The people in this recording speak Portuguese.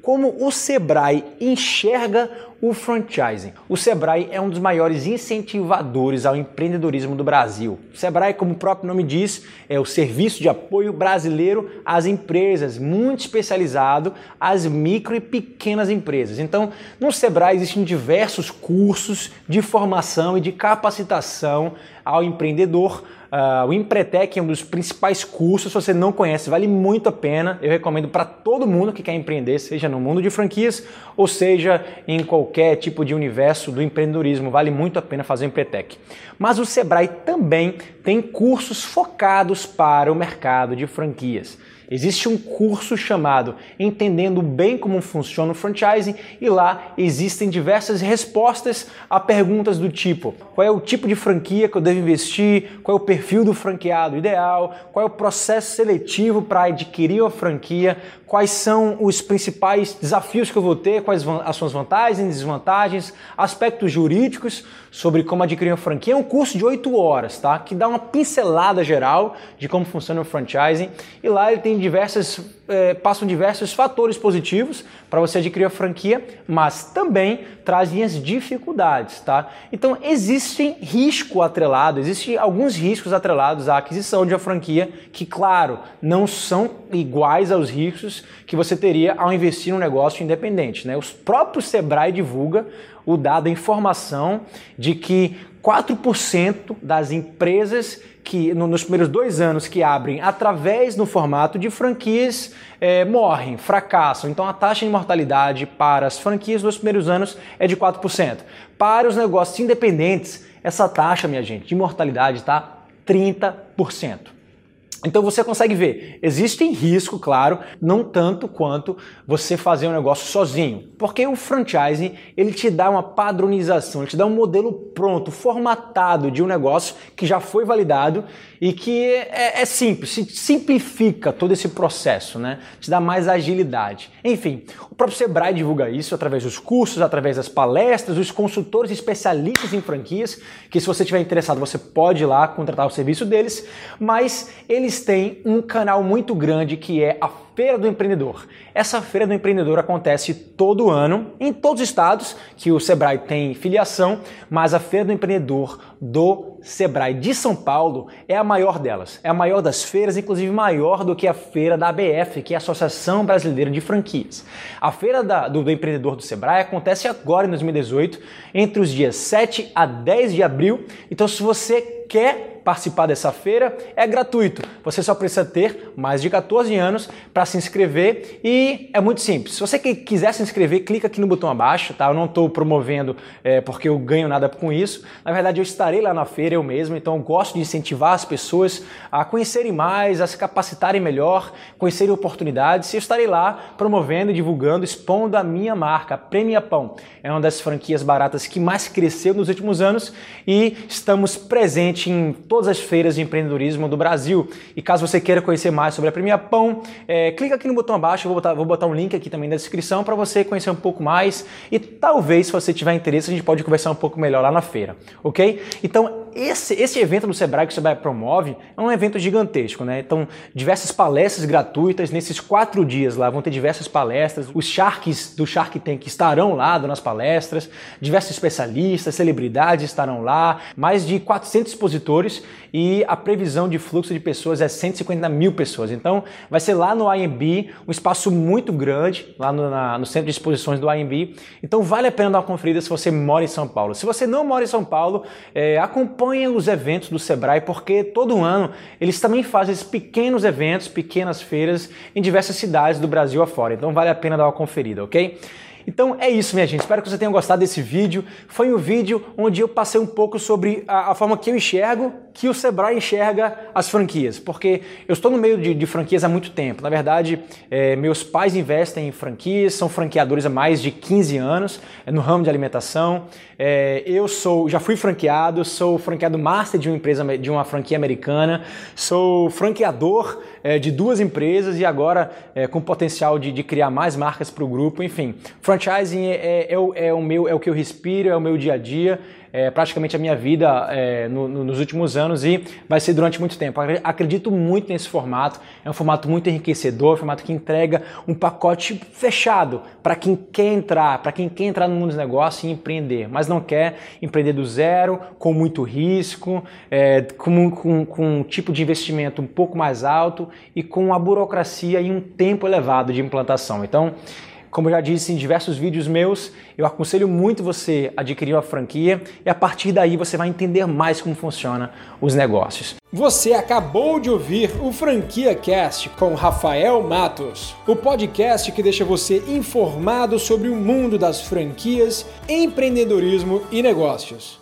Como o Sebrae enxerga o franchising. O Sebrae é um dos maiores incentivadores ao empreendedorismo do Brasil. O Sebrae, como o próprio nome diz, é o serviço de apoio brasileiro às empresas, muito especializado às micro e pequenas empresas. Então, no Sebrae existem diversos cursos de formação e de capacitação ao empreendedor Uh, o Empretec é um dos principais cursos, se você não conhece, vale muito a pena. Eu recomendo para todo mundo que quer empreender, seja no mundo de franquias ou seja em qualquer tipo de universo do empreendedorismo. Vale muito a pena fazer o Empretec. Mas o Sebrae também tem cursos focados para o mercado de franquias. Existe um curso chamado Entendendo Bem Como Funciona o Franchising e lá existem diversas respostas a perguntas do tipo: qual é o tipo de franquia que eu devo investir, qual é o perfil do franqueado ideal, qual é o processo seletivo para adquirir a franquia, quais são os principais desafios que eu vou ter, quais as suas vantagens e desvantagens, aspectos jurídicos sobre como adquirir uma franquia. É um curso de 8 horas, tá? Que dá uma pincelada geral de como funciona o franchising e lá ele tem diversas é, passam diversos fatores positivos para você adquirir a franquia, mas também trazem as dificuldades, tá? Então existem risco atrelado, existem alguns riscos atrelados à aquisição de uma franquia que, claro, não são iguais aos riscos que você teria ao investir num negócio independente, né? Os próprios Sebrae divulga o dado, a informação de que 4% das empresas que no, nos primeiros dois anos que abrem através no formato de franquias é, morrem, fracassam. Então a taxa de mortalidade para as franquias nos primeiros anos é de 4%. Para os negócios independentes, essa taxa, minha gente, de mortalidade está 30%. Então você consegue ver, existe risco, claro, não tanto quanto você fazer um negócio sozinho, porque o franchising ele te dá uma padronização, ele te dá um modelo pronto, formatado de um negócio que já foi validado e que é, é simples, simplifica todo esse processo, né? Te dá mais agilidade. Enfim, o próprio Sebrae divulga isso através dos cursos, através das palestras, os consultores especialistas em franquias, que se você estiver interessado você pode ir lá contratar o serviço deles, mas eles têm um canal muito grande que é a Feira do Empreendedor. Essa Feira do Empreendedor acontece todo ano em todos os estados que o Sebrae tem filiação, mas a Feira do Empreendedor do Sebrae de São Paulo é a maior delas. É a maior das feiras, inclusive maior do que a feira da ABF, que é a Associação Brasileira de Franquias. A Feira da, do, do Empreendedor do Sebrae acontece agora em 2018, entre os dias 7 a 10 de abril. Então, se você quer participar dessa feira é gratuito. Você só precisa ter mais de 14 anos para se inscrever e é muito simples. Se você quiser se inscrever, clica aqui no botão abaixo, tá? Eu não estou promovendo é, porque eu ganho nada com isso. Na verdade, eu estarei lá na feira eu mesmo, então eu gosto de incentivar as pessoas a conhecerem mais, a se capacitarem melhor, conhecerem oportunidades. E eu estarei lá promovendo, divulgando, expondo a minha marca, a Premia Pão. É uma das franquias baratas que mais cresceu nos últimos anos e estamos presentes em todas as feiras de empreendedorismo do Brasil. E caso você queira conhecer mais sobre a Premia Pão, é, clica aqui no botão abaixo, vou botar, vou botar um link aqui também na descrição para você conhecer um pouco mais e talvez, se você tiver interesse, a gente pode conversar um pouco melhor lá na feira, ok? Então, esse, esse evento do Sebrae que o Sebrae promove é um evento gigantesco, né? Então, diversas palestras gratuitas nesses quatro dias lá, vão ter diversas palestras. Os Sharks do Shark Tank estarão lá nas palestras, diversos especialistas, celebridades estarão lá, mais de 400 expositores e a previsão de fluxo de pessoas é 150 mil pessoas. Então, vai ser lá no IMB, um espaço muito grande, lá no, na, no centro de exposições do IMB. Então, vale a pena dar uma conferida se você mora em São Paulo. Se você não mora em São Paulo, é, acompanhe os eventos do Sebrae, porque todo ano eles também fazem esses pequenos eventos, pequenas feiras em diversas cidades do Brasil afora. Então vale a pena dar uma conferida, ok? Então é isso, minha gente. Espero que você tenha gostado desse vídeo. Foi um vídeo onde eu passei um pouco sobre a, a forma que eu enxergo, que o Sebrae enxerga as franquias. Porque eu estou no meio de, de franquias há muito tempo. Na verdade, é, meus pais investem em franquias, são franqueadores há mais de 15 anos é, no ramo de alimentação. É, eu sou, já fui franqueado, sou franqueado master de uma empresa de uma franquia americana, sou franqueador é, de duas empresas e agora é, com potencial de, de criar mais marcas para o grupo. Enfim, franchising é, é, é, é, o meu, é o que eu respiro, é o meu dia a dia é, praticamente a minha vida é, no, no, nos últimos anos e vai ser durante muito tempo. Acredito muito nesse formato, é um formato muito enriquecedor, um formato que entrega um pacote fechado para quem quer entrar, para quem quer entrar no mundo dos negócios e empreender, mas não quer empreender do zero, com muito risco, é, com, com, com um tipo de investimento um pouco mais alto e com a burocracia e um tempo elevado de implantação. Então, como eu já disse em diversos vídeos meus, eu aconselho muito você adquirir uma franquia e a partir daí você vai entender mais como funciona os negócios. Você acabou de ouvir o Franquia Cast com Rafael Matos, o podcast que deixa você informado sobre o mundo das franquias, empreendedorismo e negócios.